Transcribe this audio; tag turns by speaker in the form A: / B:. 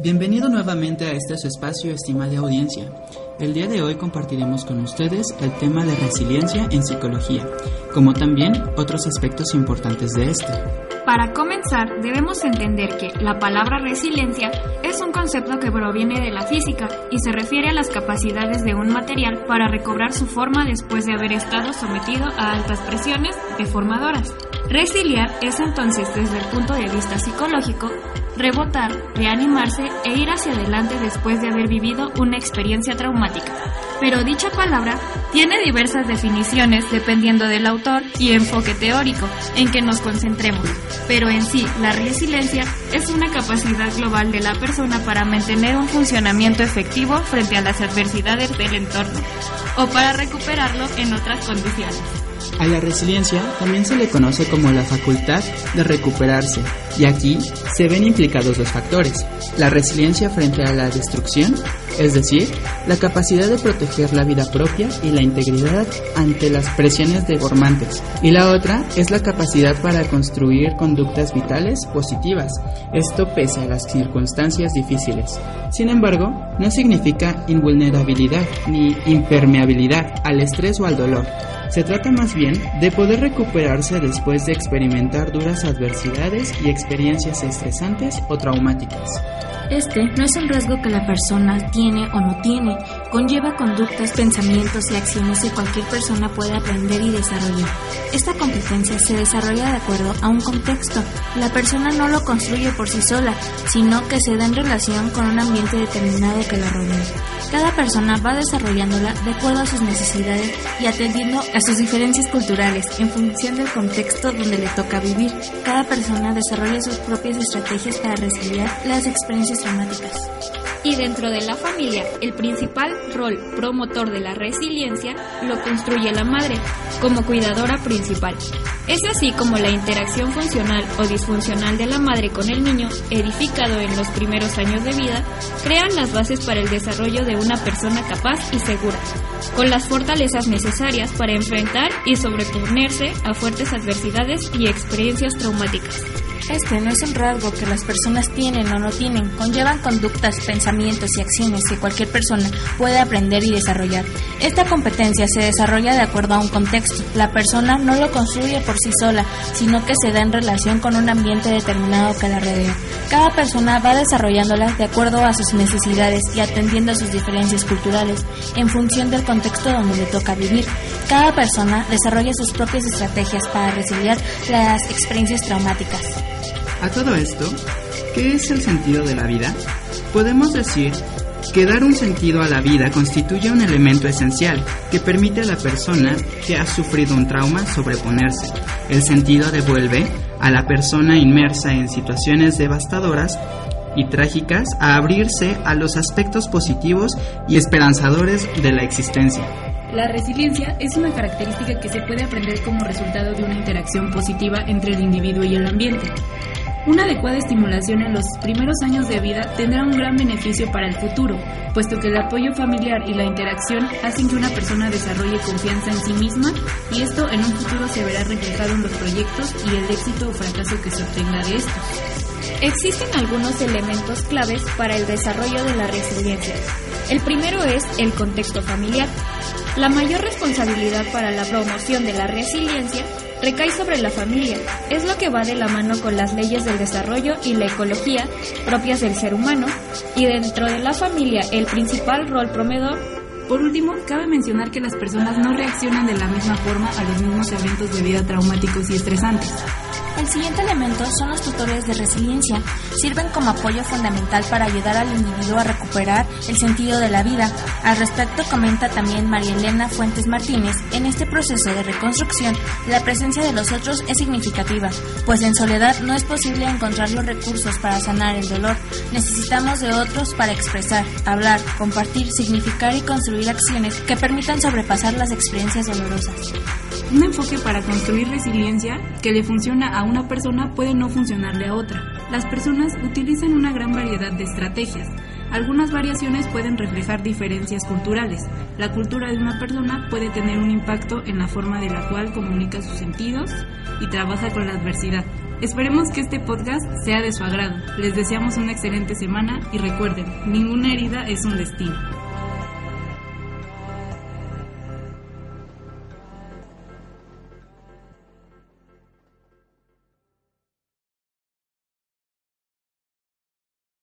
A: Bienvenido nuevamente a este su espacio, estimada audiencia. El día de hoy compartiremos con ustedes el tema de resiliencia en psicología, como también otros aspectos importantes de este.
B: Para comenzar, debemos entender que la palabra resiliencia es un concepto que proviene de la física y se refiere a las capacidades de un material para recobrar su forma después de haber estado sometido a altas presiones deformadoras. Resiliar es entonces, desde el punto de vista psicológico, rebotar, reanimarse e ir hacia adelante después de haber vivido una experiencia traumática. Pero dicha palabra tiene diversas definiciones dependiendo del autor y enfoque teórico en que nos concentremos. Pero en sí, la resiliencia es una capacidad global de la persona para mantener un funcionamiento efectivo frente a las adversidades del entorno o para recuperarlo en otras condiciones.
A: A la resiliencia también se le conoce como la facultad de recuperarse, y aquí se ven implicados dos factores. La resiliencia frente a la destrucción, es decir, la capacidad de proteger la vida propia y la integridad ante las presiones deformantes. Y la otra es la capacidad para construir conductas vitales positivas, esto pese a las circunstancias difíciles. Sin embargo, no significa invulnerabilidad ni impermeabilidad al estrés o al dolor. Se trata más bien de poder recuperarse después de experimentar duras adversidades y experiencias estresantes o traumáticas.
B: Este no es un rasgo que la persona tiene o no tiene, conlleva conductas, pensamientos y acciones que cualquier persona puede aprender y desarrollar. Esta competencia se desarrolla de acuerdo a un contexto. La persona no lo construye por sí sola, sino que se da en relación con un ambiente determinado que la rodea. Cada persona va desarrollándola de acuerdo a sus necesidades y atendiendo a sus diferencias culturales en función del contexto donde le toca vivir. Cada persona desarrolla sus propias estrategias para resiliar las experiencias traumáticas. Y dentro de la familia, el principal rol promotor de la resiliencia lo construye la madre, como cuidadora principal. Es así como la interacción funcional o disfuncional de la madre con el niño, edificado en los primeros años de vida, crean las bases para el desarrollo de una persona capaz y segura, con las fortalezas necesarias para enfrentar y sobreponerse a fuertes adversidades y experiencias traumáticas.
C: Este no es un rasgo que las personas tienen o no tienen, conllevan conductas, pensamientos y acciones que cualquier persona puede aprender y desarrollar. Esta competencia se desarrolla de acuerdo a un contexto. La persona no lo construye por sí sola, sino que se da en relación con un ambiente determinado que la rodea. Cada persona va desarrollándola de acuerdo a sus necesidades y atendiendo a sus diferencias culturales, en función del contexto donde le toca vivir. Cada persona desarrolla sus propias estrategias para resiliar las experiencias traumáticas.
A: A todo esto, ¿qué es el sentido de la vida? Podemos decir que dar un sentido a la vida constituye un elemento esencial que permite a la persona que ha sufrido un trauma sobreponerse. El sentido devuelve a la persona inmersa en situaciones devastadoras y trágicas a abrirse a los aspectos positivos y esperanzadores de la existencia.
D: La resiliencia es una característica que se puede aprender como resultado de una interacción positiva entre el individuo y el ambiente. Una adecuada estimulación en los primeros años de vida tendrá un gran beneficio para el futuro, puesto que el apoyo familiar y la interacción hacen que una persona desarrolle confianza en sí misma y esto en un futuro se verá reflejado en los proyectos y el éxito o fracaso que se obtenga de estos.
B: Existen algunos elementos claves para el desarrollo de la resiliencia. El primero es el contexto familiar. La mayor responsabilidad para la promoción de la resiliencia recae sobre la familia. Es lo que va de la mano con las leyes del desarrollo y la ecología propias del ser humano. Y dentro de la familia, el principal rol promedor
D: por último, cabe mencionar que las personas no reaccionan de la misma forma a los mismos eventos de vida traumáticos y estresantes.
C: El siguiente elemento son los tutores de resiliencia. Sirven como apoyo fundamental para ayudar al individuo a recuperar el sentido de la vida. Al respecto comenta también María Elena Fuentes Martínez, en este proceso de reconstrucción, la presencia de los otros es significativa, pues en soledad no es posible encontrar los recursos para sanar el dolor. Necesitamos de otros para expresar, hablar, compartir, significar y construir acciones que permitan sobrepasar las experiencias dolorosas.
D: Un enfoque para construir resiliencia que le funciona a una persona puede no funcionarle a otra. Las personas utilizan una gran variedad de estrategias. Algunas variaciones pueden reflejar diferencias culturales. La cultura de una persona puede tener un impacto en la forma de la cual comunica sus sentidos y trabaja con la adversidad. Esperemos que este podcast sea de su agrado. Les deseamos una excelente semana y recuerden, ninguna herida es un destino.